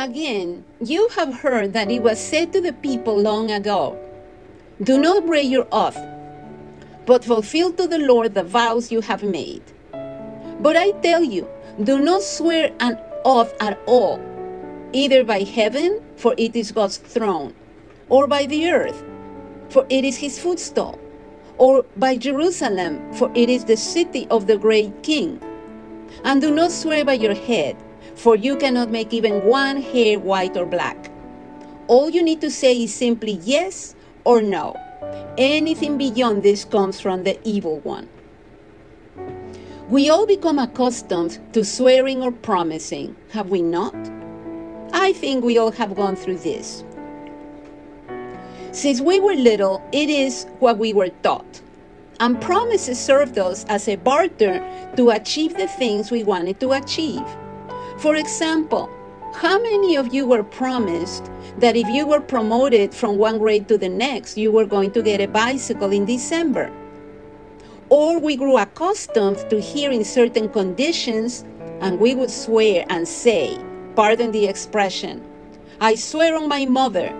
Again, you have heard that it was said to the people long ago Do not break your oath, but fulfill to the Lord the vows you have made. But I tell you, do not swear an oath at all, either by heaven, for it is God's throne, or by the earth, for it is his footstool, or by Jerusalem, for it is the city of the great king. And do not swear by your head, for you cannot make even one hair white or black. All you need to say is simply yes or no. Anything beyond this comes from the evil one. We all become accustomed to swearing or promising, have we not? I think we all have gone through this. Since we were little, it is what we were taught. And promises served us as a barter to achieve the things we wanted to achieve. For example, how many of you were promised that if you were promoted from one grade to the next, you were going to get a bicycle in December? or we grew accustomed to hearing certain conditions and we would swear and say, pardon the expression, I swear on my mother,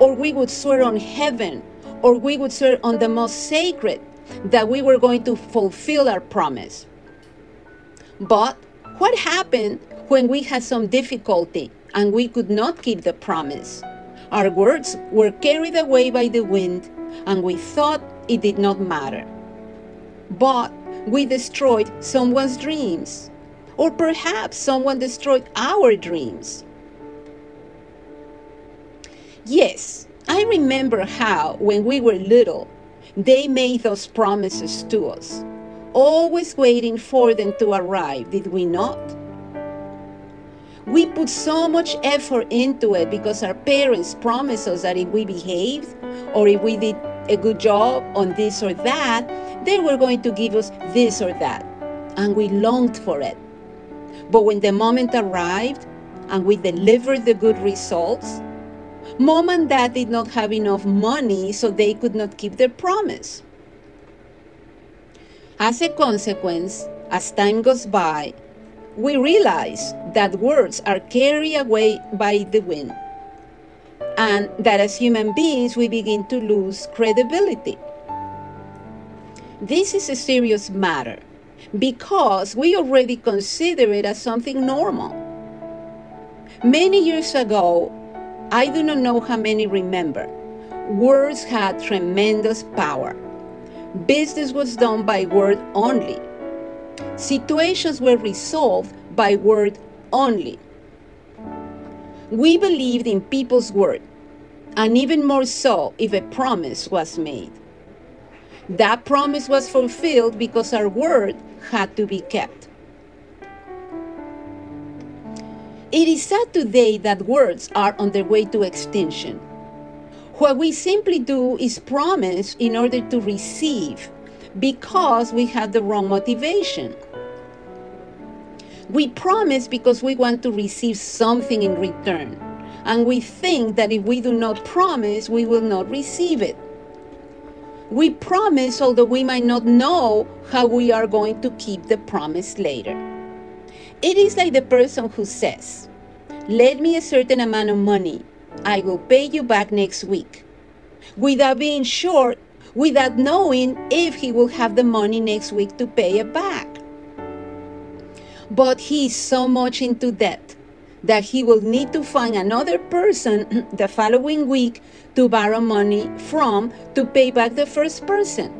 or we would swear on heaven, or we would swear on the most sacred that we were going to fulfill our promise. But what happened when we had some difficulty and we could not keep the promise? Our words were carried away by the wind and we thought it did not matter but we destroyed someone's dreams. Or perhaps someone destroyed our dreams. Yes, I remember how, when we were little, they made those promises to us, always waiting for them to arrive, did we not? We put so much effort into it because our parents promised us that if we behaved or if we did a good job on this or that, they were going to give us this or that. And we longed for it. But when the moment arrived and we delivered the good results, mom and dad did not have enough money, so they could not keep their promise. As a consequence, as time goes by, we realize that words are carried away by the wind, and that as human beings we begin to lose credibility. This is a serious matter because we already consider it as something normal. Many years ago, I do not know how many remember, words had tremendous power. Business was done by word only. Situations were resolved by word only. We believed in people's word, and even more so if a promise was made. That promise was fulfilled because our word had to be kept. It is sad today that words are on their way to extinction. What we simply do is promise in order to receive because we have the wrong motivation. We promise because we want to receive something in return. And we think that if we do not promise, we will not receive it. We promise, although we might not know how we are going to keep the promise later. It is like the person who says, Lend me a certain amount of money. I will pay you back next week. Without being sure, without knowing if he will have the money next week to pay it back. But he is so much into debt that he will need to find another person the following week to borrow money from to pay back the first person.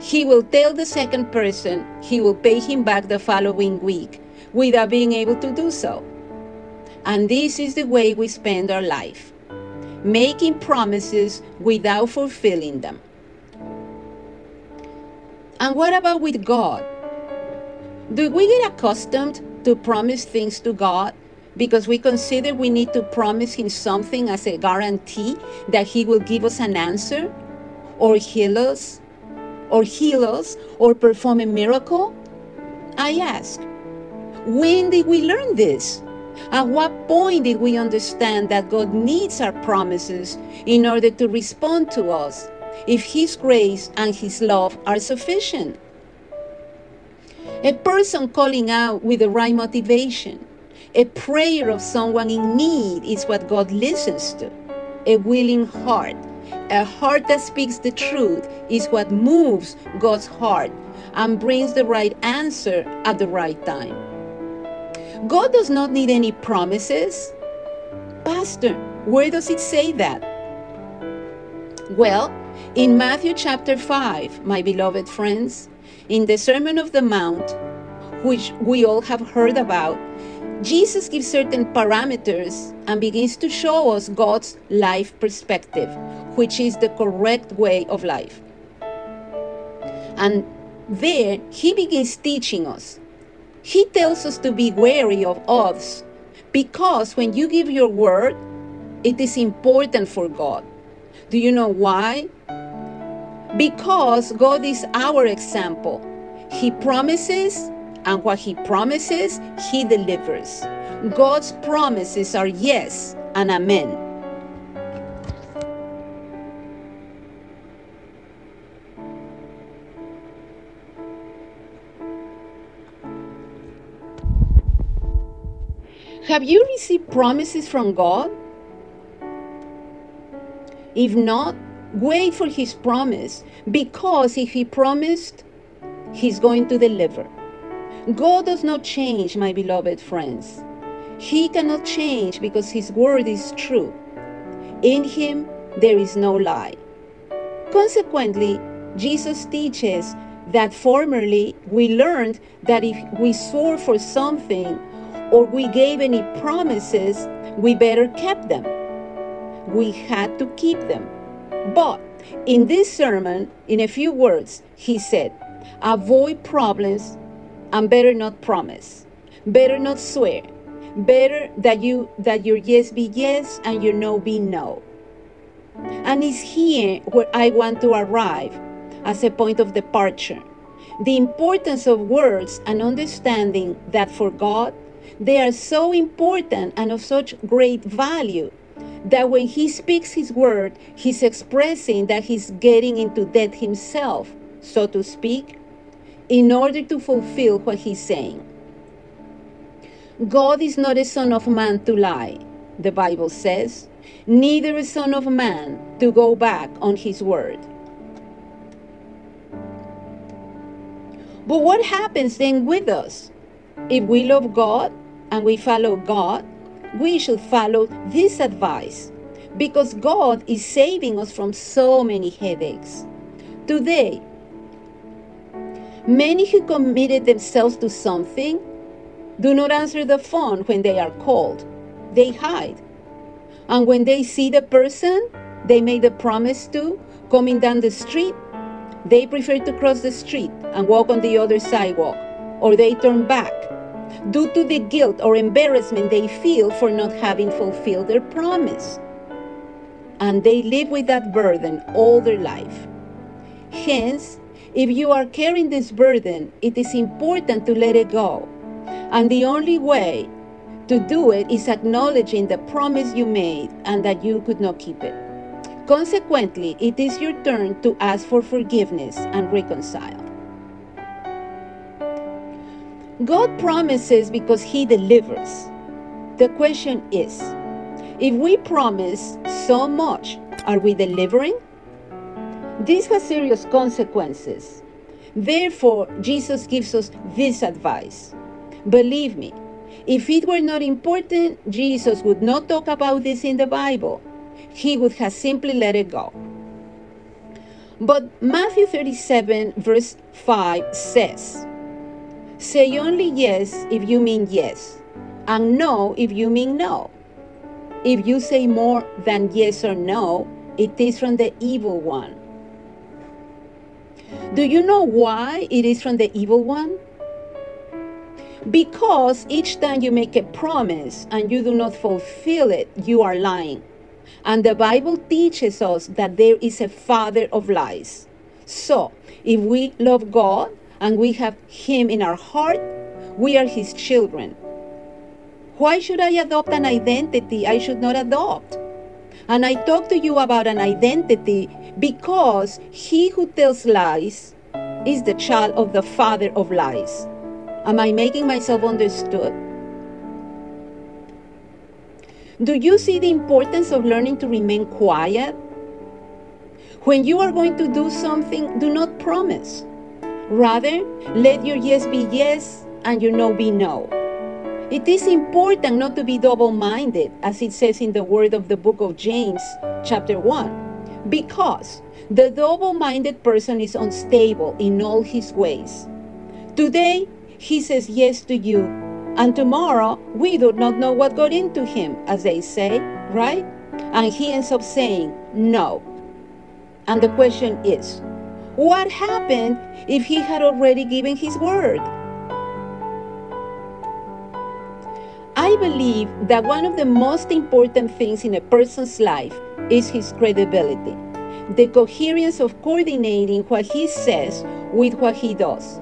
He will tell the second person he will pay him back the following week without being able to do so. And this is the way we spend our life making promises without fulfilling them. And what about with God? Do we get accustomed to promise things to God because we consider we need to promise him something as a guarantee that he will give us an answer or heal us or heal us or perform a miracle? I ask, when did we learn this? At what point did we understand that God needs our promises in order to respond to us if His grace and His love are sufficient? A person calling out with the right motivation A prayer of someone in need is what God listens to. A willing heart, a heart that speaks the truth, is what moves God's heart and brings the right answer at the right time. God does not need any promises. Pastor, where does it say that? Well, in Matthew chapter 5, my beloved friends, in the Sermon of the Mount, which we all have heard about, Jesus gives certain parameters and begins to show us God's life perspective, which is the correct way of life. And there, he begins teaching us. He tells us to be wary of oaths because when you give your word, it is important for God. Do you know why? Because God is our example. He promises, and what He promises, He delivers. God's promises are yes and amen. Have you received promises from God? If not, wait for His promise because if He promised, He's going to deliver. God does not change, my beloved friends. He cannot change because His word is true. In Him, there is no lie. Consequently, Jesus teaches that formerly we learned that if we swore for something or we gave any promises, we better kept them. We had to keep them. But in this sermon, in a few words, he said, avoid problems and better not promise. Better not swear. Better that you that your yes be yes and your no be no. And it's here where I want to arrive as a point of departure. The importance of words and understanding that for God they are so important and of such great value that when he speaks his word, he's expressing that he's getting into debt himself, so to speak, in order to fulfill what he's saying. God is not a son of man to lie, the Bible says, neither a son of man to go back on his word. But what happens then with us? If we love God, and we follow God, we should follow this advice because God is saving us from so many headaches. Today, many who committed themselves to something do not answer the phone when they are called. They hide. And when they see the person they made a promise to coming down the street, they prefer to cross the street and walk on the other sidewalk, or they turn back due to the guilt or embarrassment they feel for not having fulfilled their promise. And they live with that burden all their life. Hence, if you are carrying this burden, it is important to let it go. And the only way to do it is acknowledging the promise you made and that you could not keep it. Consequently, it is your turn to ask for forgiveness and reconcile. God promises because He delivers. The question is if we promise so much, are we delivering? This has serious consequences. Therefore, Jesus gives us this advice. Believe me, if it were not important, Jesus would not talk about this in the Bible. He would have simply let it go. But Matthew 37, verse 5 says, Say only yes if you mean yes, and no if you mean no. If you say more than yes or no, it is from the evil one. Do you know why it is from the evil one? Because each time you make a promise and you do not fulfill it, you are lying. And the Bible teaches us that there is a father of lies. So, if we love God, and we have Him in our heart, we are His children. Why should I adopt an identity I should not adopt? And I talk to you about an identity because he who tells lies is the child of the father of lies. Am I making myself understood? Do you see the importance of learning to remain quiet? When you are going to do something, do not promise. Rather, let your yes be yes and your no be no. It is important not to be double minded, as it says in the word of the book of James, chapter 1, because the double minded person is unstable in all his ways. Today, he says yes to you, and tomorrow, we do not know what got into him, as they say, right? And he ends up saying no. And the question is, what happened if he had already given his word? I believe that one of the most important things in a person's life is his credibility, the coherence of coordinating what he says with what he does.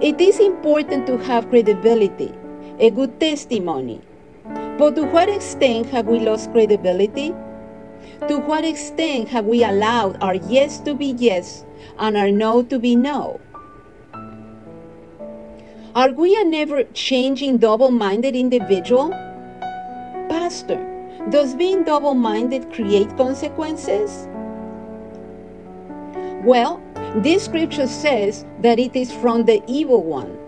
It is important to have credibility, a good testimony. But to what extent have we lost credibility? To what extent have we allowed our yes to be yes and our no to be no? Are we a never changing double minded individual? Pastor, does being double minded create consequences? Well, this scripture says that it is from the evil one.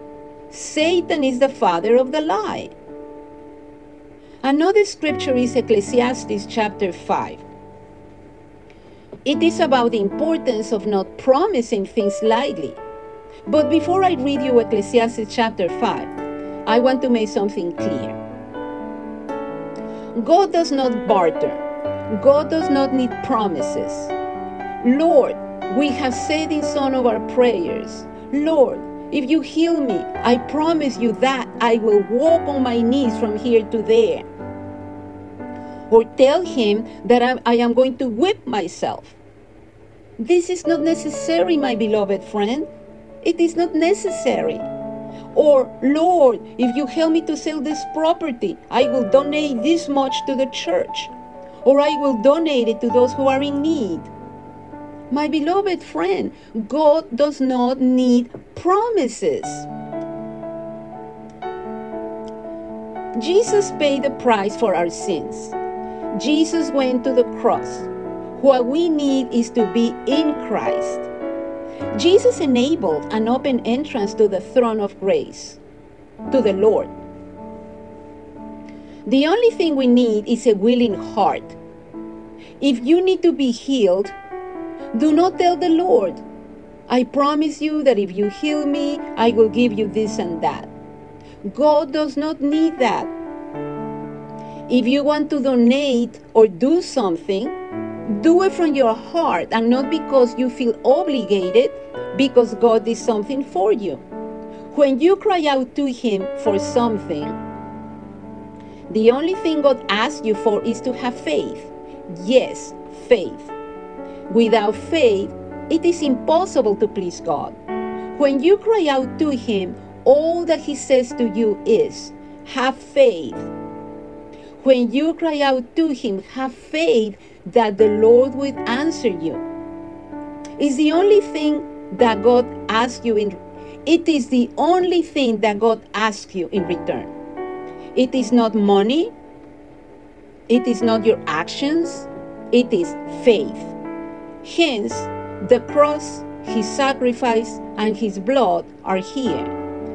Satan is the father of the lie. Another scripture is Ecclesiastes chapter 5. It is about the importance of not promising things lightly. But before I read you Ecclesiastes chapter 5, I want to make something clear. God does not barter, God does not need promises. Lord, we have said in some of our prayers, Lord, if you heal me, I promise you that I will walk on my knees from here to there or tell him that I, I am going to whip myself. This is not necessary, my beloved friend. It is not necessary. Or, Lord, if you help me to sell this property, I will donate this much to the church. Or I will donate it to those who are in need. My beloved friend, God does not need promises. Jesus paid the price for our sins. Jesus went to the cross. What we need is to be in Christ. Jesus enabled an open entrance to the throne of grace, to the Lord. The only thing we need is a willing heart. If you need to be healed, do not tell the Lord, I promise you that if you heal me, I will give you this and that. God does not need that. If you want to donate or do something, do it from your heart and not because you feel obligated because God did something for you. When you cry out to Him for something, the only thing God asks you for is to have faith. Yes, faith. Without faith, it is impossible to please God. When you cry out to Him, all that He says to you is, have faith when you cry out to Him, have faith that the Lord will answer you. It's the only thing that God asks you in it is the only thing that God asks you in return. It is not money, it is not your actions, it is faith. Hence, the cross, his sacrifice, and his blood are here.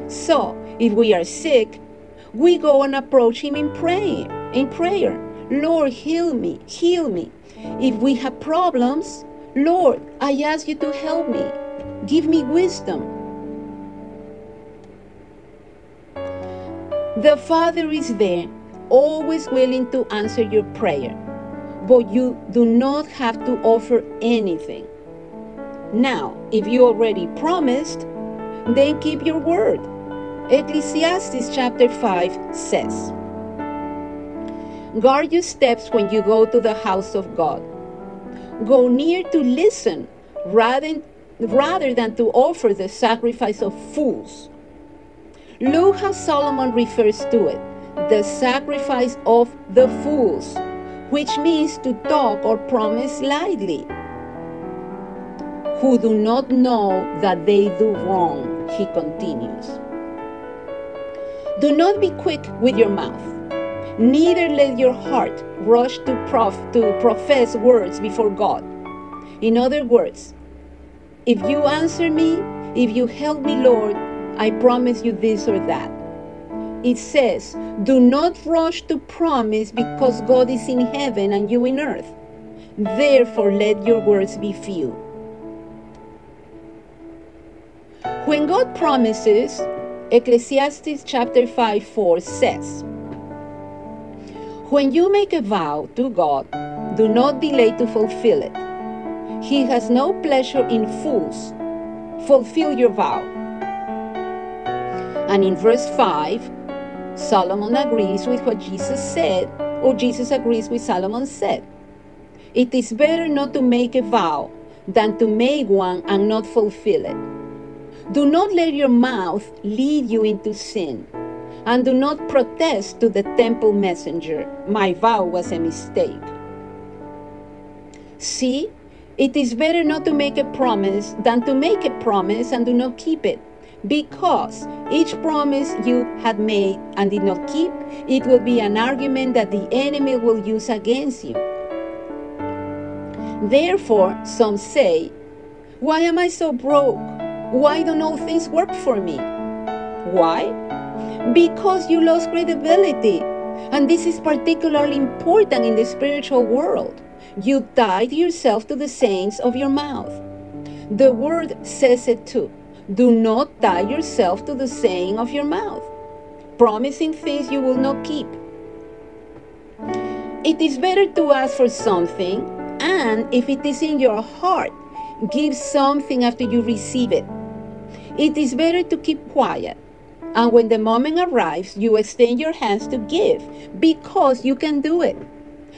So, if we are sick, we go and approach him in prayer in prayer. Lord, heal me, heal me. If we have problems, Lord, I ask you to help me. Give me wisdom. The Father is there, always willing to answer your prayer, but you do not have to offer anything. Now, if you already promised, then keep your word. Ecclesiastes chapter 5 says, Guard your steps when you go to the house of God. Go near to listen rather, rather than to offer the sacrifice of fools. Look how Solomon refers to it the sacrifice of the fools, which means to talk or promise lightly, who do not know that they do wrong, he continues. Do not be quick with your mouth Neither let your heart rush to, prof- to profess words before God. In other words, if you answer me, if you help me, Lord, I promise you this or that. It says, Do not rush to promise because God is in heaven and you in earth. Therefore, let your words be few. When God promises, Ecclesiastes chapter 5 4 says, When you make a vow to God, do not delay to fulfill it. He has no pleasure in fools. Fulfill your vow. And in verse 5, Solomon agrees with what Jesus said, or Jesus agrees with Solomon said. It is better not to make a vow than to make one and not fulfill it. Do not let your mouth lead you into sin, and do not protest to the temple messenger, My vow was a mistake. See, it is better not to make a promise than to make a promise and do not keep it. Because each promise you had made and did not keep, it will be an argument that the enemy will use against you. Therefore, some say, Why am I so broke? Why don't all things work for me? Why? Because you lost credibility. And this is particularly important in the spiritual world. You tied yourself to the sayings of your mouth. The word says it too. Do not tie yourself to the saying of your mouth, promising things you will not keep. It is better to ask for something, and if it is in your heart, give something after you receive it. It is better to keep quiet, and when the moment arrives, you extend your hands to give because you can do it,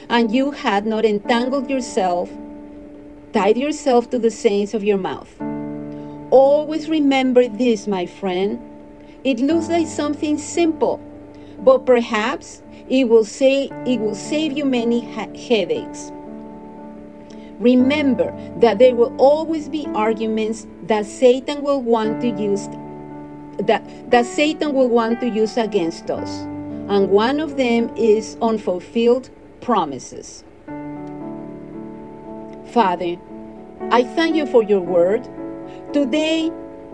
and you had not entangled yourself, tied yourself to the sayings of your mouth. Always remember this, my friend. It looks like something simple, but perhaps it will say it will save you many headaches. Remember that there will always be arguments that Satan will want to use that, that Satan will want to use against us. And one of them is unfulfilled promises. Father, I thank you for your word. Today,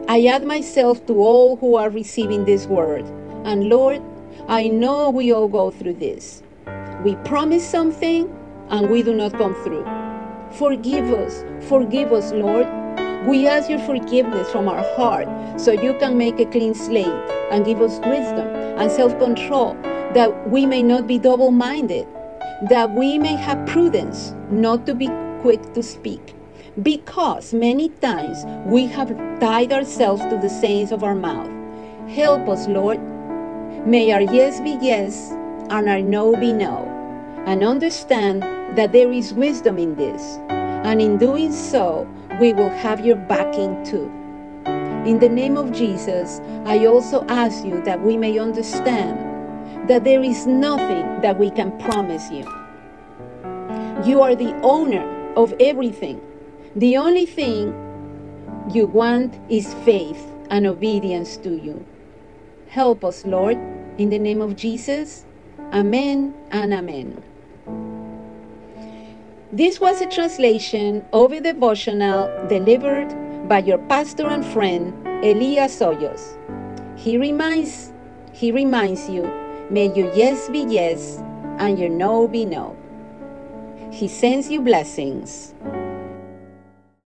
I add myself to all who are receiving this word. And Lord, I know we all go through this. We promise something and we do not come through. Forgive us, forgive us, Lord. We ask your forgiveness from our heart so you can make a clean slate and give us wisdom and self control that we may not be double minded, that we may have prudence not to be quick to speak because many times we have tied ourselves to the sayings of our mouth. Help us, Lord. May our yes be yes and our no be no, and understand that there is wisdom in this. And in doing so, we will have your backing too. In the name of Jesus, I also ask you that we may understand that there is nothing that we can promise you. You are the owner of everything the only thing you want is faith and obedience to you. Help us, Lord, in the name of Jesus. Amen and amen. This was a translation of a devotional delivered by your pastor and friend Elias Hoyos. He reminds he reminds you, may your yes be yes and your no be no. He sends you blessings.